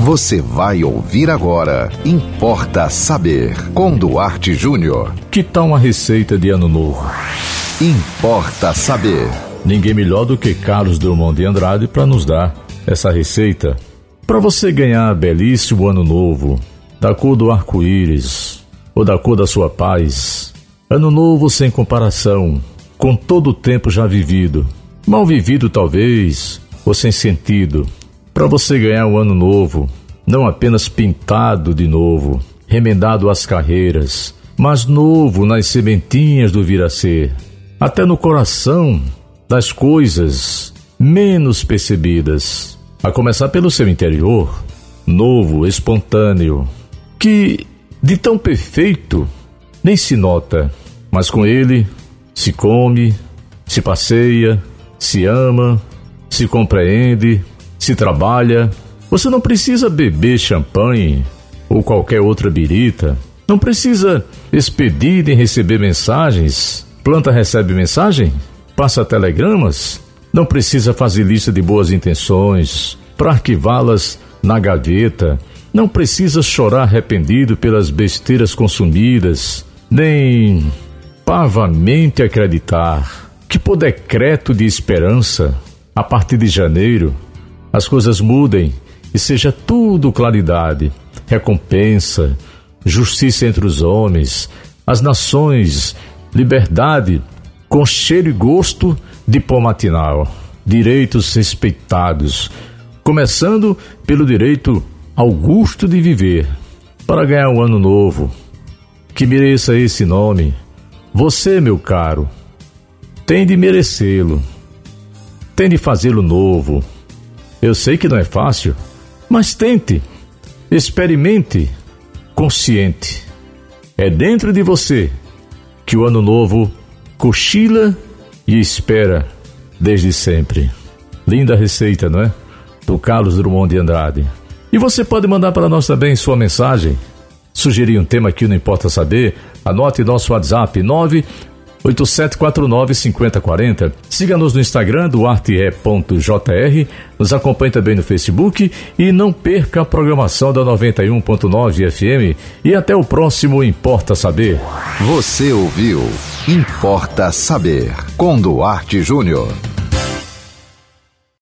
Você vai ouvir agora. Importa saber. Com Duarte Júnior. Que tal uma receita de ano novo? Importa saber. Ninguém melhor do que Carlos Drummond de Andrade para nos dar essa receita. Para você ganhar belíssimo ano novo, da cor do arco-íris ou da cor da sua paz. Ano novo sem comparação, com todo o tempo já vivido. Mal vivido talvez, ou sem sentido para você ganhar um ano novo, não apenas pintado de novo, remendado às carreiras, mas novo nas sementinhas do vir a ser, até no coração das coisas menos percebidas, a começar pelo seu interior, novo, espontâneo, que de tão perfeito nem se nota, mas com ele se come, se passeia, se ama, se compreende, se trabalha. Você não precisa beber champanhe ou qualquer outra birita. Não precisa expedir nem receber mensagens. Planta recebe mensagem? Passa telegramas? Não precisa fazer lista de boas intenções para arquivá-las na gaveta. Não precisa chorar arrependido pelas besteiras consumidas, nem pavamente acreditar que, por decreto de esperança, a partir de janeiro, as coisas mudem e seja tudo claridade, recompensa, justiça entre os homens, as nações, liberdade, com cheiro e gosto de pó matinal, direitos respeitados, começando pelo direito ao gosto de viver, para ganhar um ano novo, que mereça esse nome. Você, meu caro, tem de merecê-lo, tem de fazê-lo novo eu sei que não é fácil, mas tente, experimente, consciente. É dentro de você que o ano novo cochila e espera desde sempre. Linda receita, não é? Do Carlos Drummond de Andrade. E você pode mandar para nós também sua mensagem. Sugerir um tema que não importa saber, anote nosso WhatsApp 9 8749-5040. Siga-nos no Instagram, duarte.jr. Nos acompanhe também no Facebook e não perca a programação da 91.9 FM. E até o próximo Importa Saber. Você ouviu Importa Saber com Duarte Júnior.